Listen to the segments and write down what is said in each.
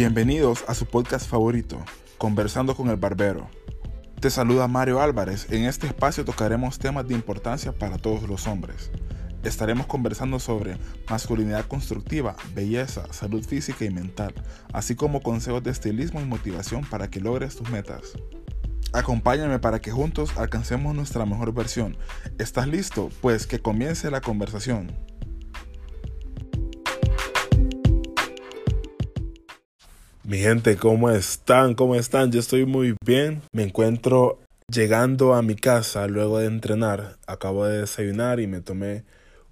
Bienvenidos a su podcast favorito, Conversando con el Barbero. Te saluda Mario Álvarez. En este espacio tocaremos temas de importancia para todos los hombres. Estaremos conversando sobre masculinidad constructiva, belleza, salud física y mental, así como consejos de estilismo y motivación para que logres tus metas. Acompáñame para que juntos alcancemos nuestra mejor versión. ¿Estás listo? Pues que comience la conversación. Mi gente, ¿cómo están? ¿Cómo están? Yo estoy muy bien. Me encuentro llegando a mi casa luego de entrenar. Acabo de desayunar y me tomé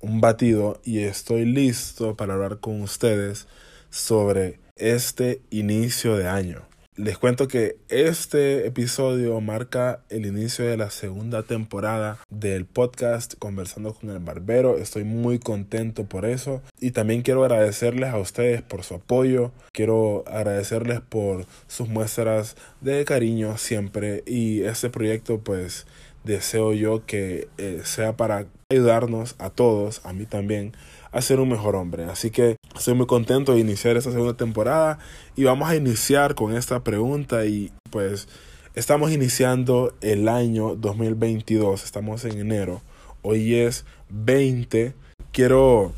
un batido y estoy listo para hablar con ustedes sobre este inicio de año. Les cuento que este episodio marca el inicio de la segunda temporada del podcast Conversando con el Barbero. Estoy muy contento por eso y también quiero agradecerles a ustedes por su apoyo. Quiero agradecerles por sus muestras de cariño siempre y este proyecto pues deseo yo que eh, sea para ayudarnos a todos, a mí también, a ser un mejor hombre. Así que estoy muy contento de iniciar esta segunda temporada y vamos a iniciar con esta pregunta y pues estamos iniciando el año 2022, estamos en enero, hoy es 20, quiero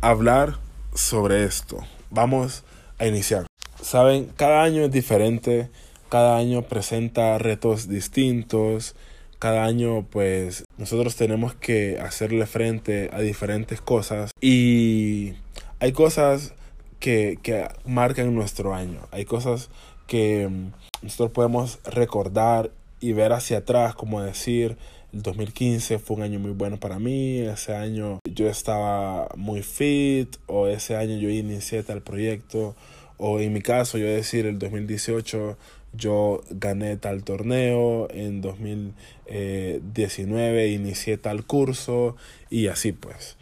hablar sobre esto. Vamos a iniciar. Saben, cada año es diferente, cada año presenta retos distintos, cada año pues nosotros tenemos que hacerle frente a diferentes cosas y hay cosas que, que marcan nuestro año, hay cosas que mm, nosotros podemos recordar y ver hacia atrás, como decir, el 2015 fue un año muy bueno para mí, ese año yo estaba muy fit o ese año yo inicié tal proyecto o en mi caso yo decir el 2018 yo gané tal torneo, en 2019 inicié tal curso y así pues.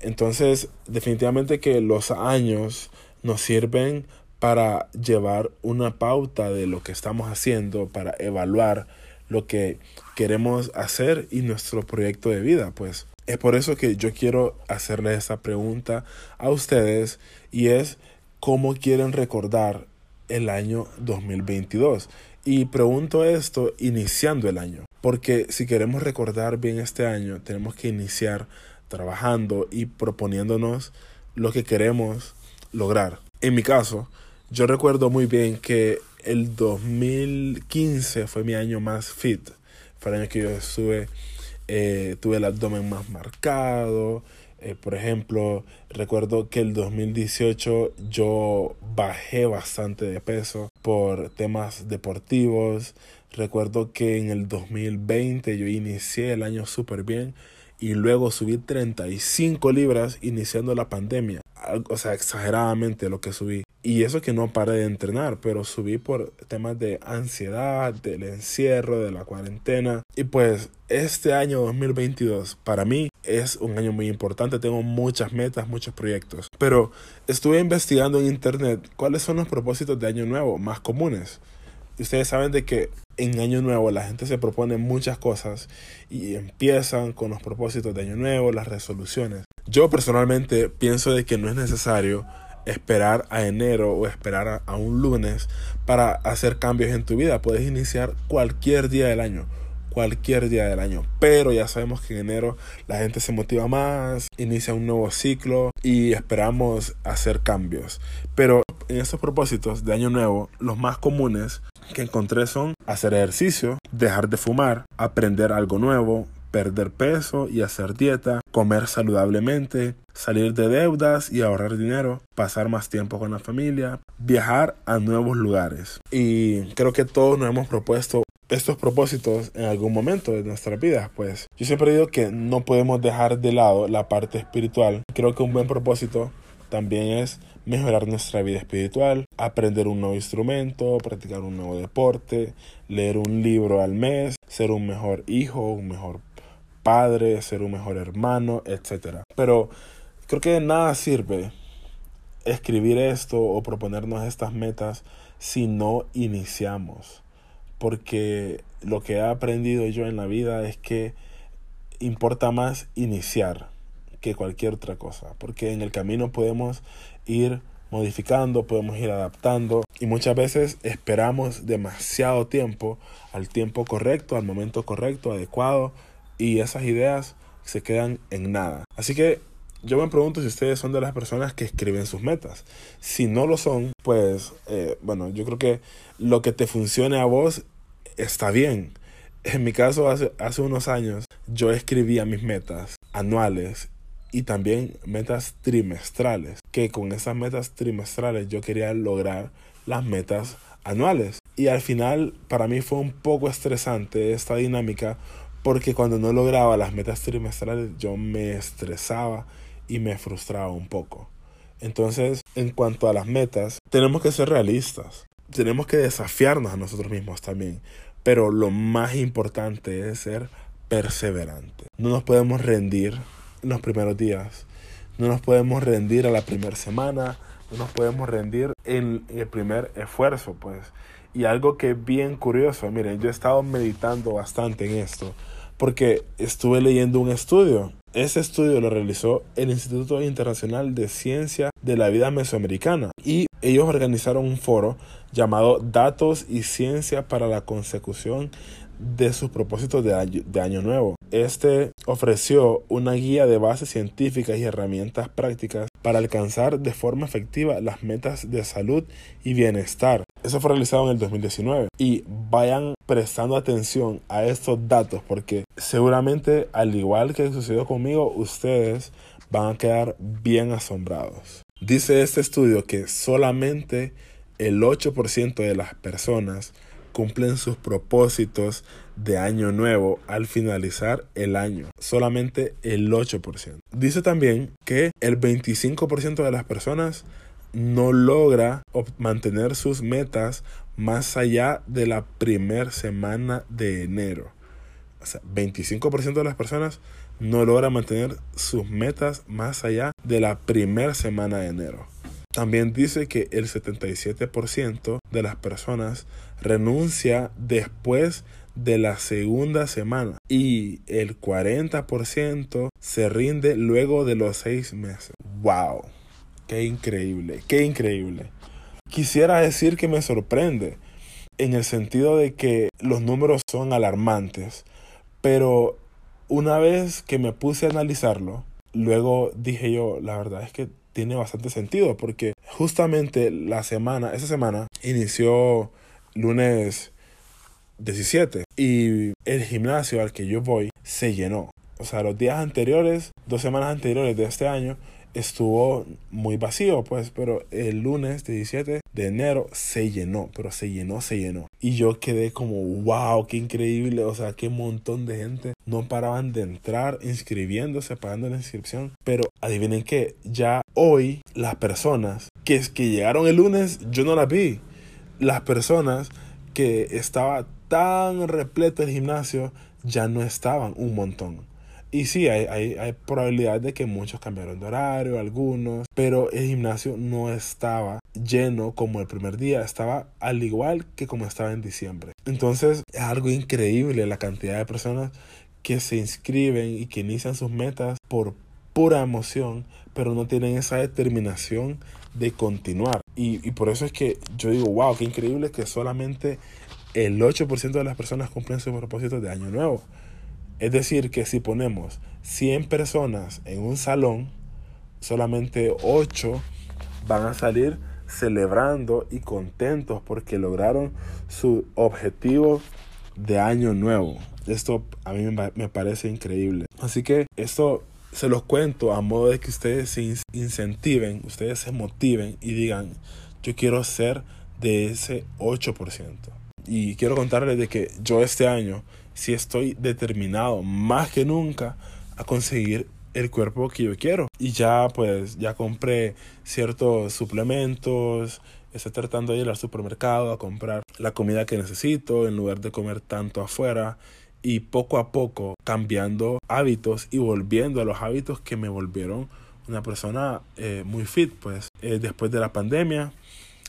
Entonces, definitivamente que los años nos sirven para llevar una pauta de lo que estamos haciendo, para evaluar lo que queremos hacer y nuestro proyecto de vida, pues. Es por eso que yo quiero hacerles esa pregunta a ustedes y es cómo quieren recordar el año 2022. Y pregunto esto iniciando el año, porque si queremos recordar bien este año, tenemos que iniciar trabajando y proponiéndonos lo que queremos lograr. En mi caso, yo recuerdo muy bien que el 2015 fue mi año más fit. Fue el año que yo estuve, eh, tuve el abdomen más marcado, eh, por ejemplo, recuerdo que el 2018 yo bajé bastante de peso por temas deportivos. Recuerdo que en el 2020 yo inicié el año súper bien y luego subí 35 libras iniciando la pandemia. O sea, exageradamente lo que subí. Y eso que no paré de entrenar, pero subí por temas de ansiedad, del encierro, de la cuarentena. Y pues este año 2022 para mí es un año muy importante. Tengo muchas metas, muchos proyectos. Pero estuve investigando en internet cuáles son los propósitos de año nuevo más comunes. Ustedes saben de que en año nuevo la gente se propone muchas cosas y empiezan con los propósitos de año nuevo, las resoluciones. Yo personalmente pienso de que no es necesario esperar a enero o esperar a, un lunes para hacer cambios en tu vida. Puedes iniciar cualquier día del año cualquier día del año. Pero ya sabemos que en enero la gente se motiva más, inicia un nuevo ciclo y esperamos hacer cambios. Pero en estos propósitos de año nuevo, los más comunes que encontré son hacer ejercicio, dejar de fumar, aprender algo nuevo, perder peso y hacer dieta, comer saludablemente, salir de deudas y ahorrar dinero, pasar más tiempo con la familia, viajar a nuevos lugares. Y creo que todos nos hemos propuesto estos propósitos en algún momento de nuestra vida, pues yo siempre digo que no podemos dejar de lado la parte espiritual. Creo que un buen propósito también es mejorar nuestra vida espiritual, aprender un nuevo instrumento, practicar un nuevo deporte, leer un libro al mes, ser un mejor hijo, un mejor padre, ser un mejor hermano, etc. Pero creo que de nada sirve escribir esto o proponernos estas metas si no iniciamos. Porque lo que he aprendido yo en la vida es que importa más iniciar que cualquier otra cosa. Porque en el camino podemos ir modificando, podemos ir adaptando y muchas veces esperamos demasiado tiempo al tiempo correcto, al momento correcto, adecuado y esas ideas se quedan en nada. Así que yo me pregunto si ustedes son de las personas que escriben sus metas. Si no lo son, pues eh, bueno, yo creo que lo que te funcione a vos está bien. En mi caso, hace, hace unos años, yo escribía mis metas anuales y también metas trimestrales, que con esas metas trimestrales yo quería lograr las metas anuales. Y al final para mí fue un poco estresante esta dinámica porque cuando no lograba las metas trimestrales yo me estresaba y me frustraba un poco. Entonces, en cuanto a las metas, tenemos que ser realistas. Tenemos que desafiarnos a nosotros mismos también. Pero lo más importante es ser perseverante. No nos podemos rendir en los primeros días. No nos podemos rendir a la primera semana. No nos podemos rendir en el primer esfuerzo, pues. Y algo que es bien curioso, miren, yo he estado meditando bastante en esto, porque estuve leyendo un estudio. Ese estudio lo realizó el Instituto Internacional de Ciencia de la Vida Mesoamericana y ellos organizaron un foro llamado Datos y Ciencia para la Consecución de sus propósitos de año, de año, Nuevo. Este ofreció una guía de bases científicas y herramientas prácticas para alcanzar de forma efectiva las metas de salud y bienestar. Eso fue realizado en el 2019. Y vayan prestando atención a estos datos porque seguramente al igual que sucedió conmigo, ustedes van a quedar bien asombrados. Dice este estudio que solamente el 8% de las personas cumplen sus propósitos de año nuevo al finalizar el año. Solamente el 8%. Dice también que el 25% de las personas no logra mantener sus metas más allá de la primera semana de enero. O sea, 25% de las personas no logra mantener sus metas más allá de la primera semana de enero. También dice que el 77% de las personas renuncia después de la segunda semana y el 40% se rinde luego de los seis meses. ¡Wow! ¡Qué increíble! ¡Qué increíble! Quisiera decir que me sorprende en el sentido de que los números son alarmantes, pero una vez que me puse a analizarlo, luego dije yo, la verdad es que tiene bastante sentido porque justamente la semana, esa semana inició lunes 17 y el gimnasio al que yo voy se llenó. O sea, los días anteriores, dos semanas anteriores de este año, estuvo muy vacío, pues, pero el lunes 17 de enero se llenó, pero se llenó, se llenó. Y yo quedé como, wow, qué increíble, o sea, qué montón de gente no paraban de entrar inscribiéndose, pagando la inscripción. Pero adivinen que ya hoy las personas que, que llegaron el lunes, yo no las vi. Las personas que estaba tan repleto el gimnasio ya no estaban un montón. Y sí, hay, hay, hay, probabilidad de que muchos cambiaron de horario, algunos, pero el gimnasio no estaba lleno como el primer día, estaba al igual que como estaba en diciembre. Entonces es algo increíble la cantidad de personas que se inscriben y que inician sus metas por pura emoción, pero no tienen esa determinación de continuar. Y, y por eso es que yo digo, wow, qué increíble que solamente el 8% de las personas cumplen sus propósitos de año nuevo. Es decir, que si ponemos 100 personas en un salón, solamente 8 van a salir celebrando y contentos porque lograron su objetivo de año nuevo. Esto a mí me parece increíble. Así que esto se los cuento a modo de que ustedes se incentiven, ustedes se motiven y digan, yo quiero ser de ese 8%. Y quiero contarles de que yo este año si estoy determinado más que nunca a conseguir el cuerpo que yo quiero. Y ya pues ya compré ciertos suplementos, estoy tratando de ir al supermercado a comprar la comida que necesito en lugar de comer tanto afuera y poco a poco cambiando hábitos y volviendo a los hábitos que me volvieron una persona eh, muy fit pues eh, después de la pandemia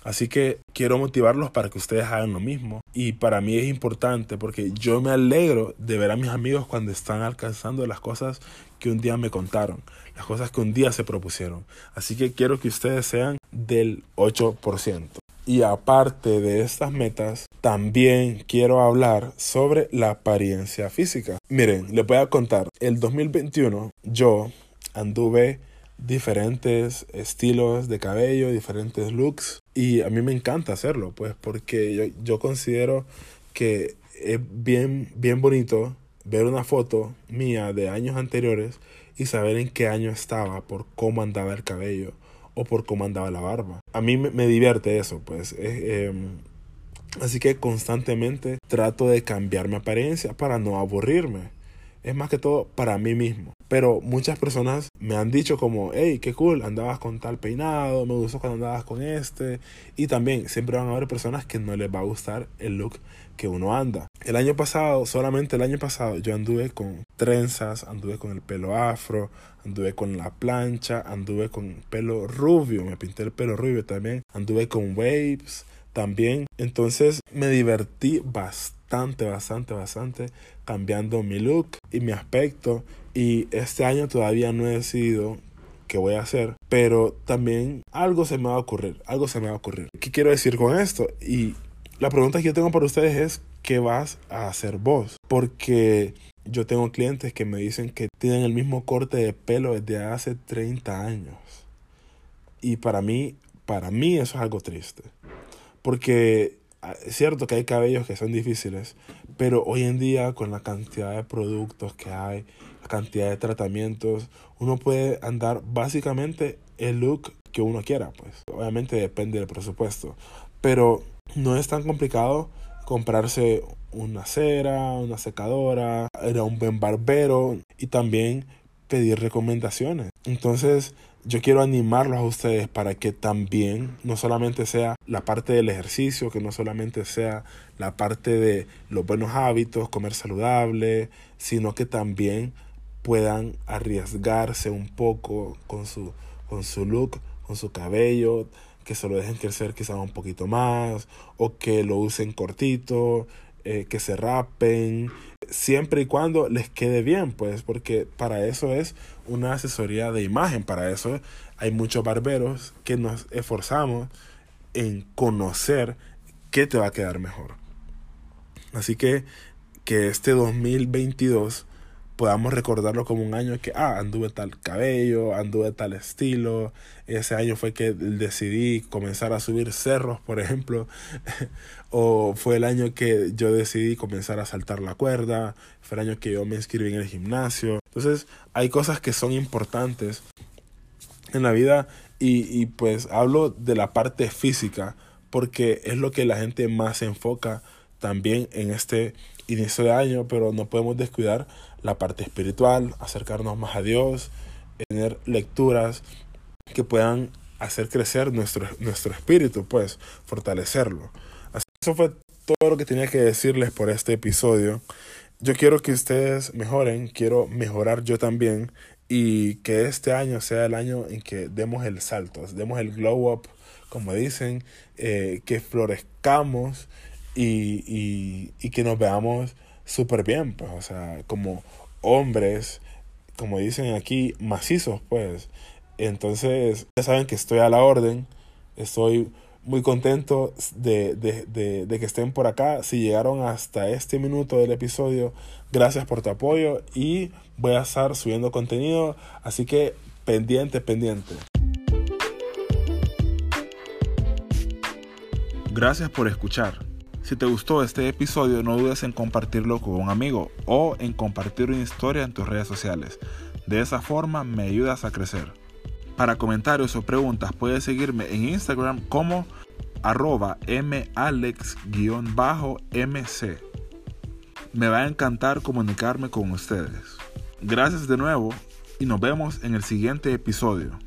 Así que quiero motivarlos para que ustedes hagan lo mismo. Y para mí es importante porque yo me alegro de ver a mis amigos cuando están alcanzando las cosas que un día me contaron, las cosas que un día se propusieron. Así que quiero que ustedes sean del 8%. Y aparte de estas metas, también quiero hablar sobre la apariencia física. Miren, les voy a contar, el 2021 yo anduve diferentes estilos de cabello, diferentes looks y a mí me encanta hacerlo, pues porque yo, yo considero que es bien, bien bonito ver una foto mía de años anteriores y saber en qué año estaba por cómo andaba el cabello o por cómo andaba la barba. A mí me, divierte eso, pues. Em, así que constantemente trato de cambiar mi apariencia para no aburrirme. Es más que todo para mí mismo. Pero muchas personas me han dicho como, hey, qué cool, andabas con tal peinado, me gustó cuando andabas con este. Y también siempre van a haber personas que no les va a gustar el look que uno anda. El año pasado, solamente el año pasado, yo anduve con trenzas, anduve con el pelo afro, anduve con la plancha, anduve con pelo rubio, me pinté el pelo rubio también, anduve con waves también. Entonces me divertí bastante, bastante, bastante cambiando mi look y mi aspecto y este año todavía no he decidido qué voy a hacer, pero también algo se me va a ocurrir, algo se me va a ocurrir. ¿Qué quiero decir con esto? Y la pregunta que yo tengo para ustedes es, ¿qué vas a hacer vos? Porque yo tengo clientes que me dicen que tienen el mismo corte de pelo desde hace 30 años. Y para mí, para mí eso es algo triste. Porque ah, es cierto que hay cabellos que son difíciles, pero hoy en día con la cantidad de productos que hay, la cantidad de tratamientos, uno puede andar básicamente el look que uno quiera, pues. Obviamente depende del presupuesto, pero no es tan complicado comprarse una cera, una secadora, era un buen barbero y también pedir recomendaciones. Entonces, yo quiero animarlos a ustedes para que también no solamente sea la parte del ejercicio, que no solamente sea la parte de los buenos hábitos, comer saludable, sino que también puedan arriesgarse un poco con su, con su look, con su cabello, que se lo dejen crecer quizás un poquito más, o que lo usen cortito, eh, que se rapen, siempre y cuando les quede bien, pues, porque para eso es una asesoría de imagen, para eso hay muchos barberos que nos esforzamos en conocer qué te va a quedar mejor. Así que que este 2022 podamos recordarlo como un año que, ah, anduve tal cabello, anduve tal estilo. Ese año fue que decidí comenzar a subir cerros, por ejemplo. o fue el año que yo decidí comenzar a saltar la cuerda. Fue el año que yo me inscribí en el gimnasio. Entonces, hay cosas que son importantes en la vida y, y pues hablo de la parte física porque es lo que la gente más se enfoca también en este inicio de año, pero no podemos descuidar la parte espiritual, acercarnos más a Dios, tener lecturas que puedan hacer crecer nuestro, nuestro espíritu, pues fortalecerlo. Así, eso fue todo lo que tenía que decirles por este episodio. Yo quiero que ustedes mejoren, quiero mejorar yo también y que este año sea el año en que demos el salto, demos el glow up, como dicen, eh, que florezcamos y, y, y que nos veamos súper bien, pues, o sea, como hombres, como dicen aquí, macizos, pues. Entonces, ya saben que estoy a la orden, estoy muy contento de, de, de, que estén por acá. Si llegaron hasta este minuto del episodio, gracias por tu apoyo y voy a estar subiendo contenido, así que pendiente, pendiente. Gracias por escuchar. Si te gustó este episodio, no dudes en compartirlo con un amigo o en compartir una historia en tus redes sociales. De esa forma me ayudas a crecer. Para comentarios o preguntas puedes seguirme en Instagram como arroba malex-mc. Me va a encantar comunicarme con ustedes. Gracias de nuevo y nos vemos en el siguiente episodio.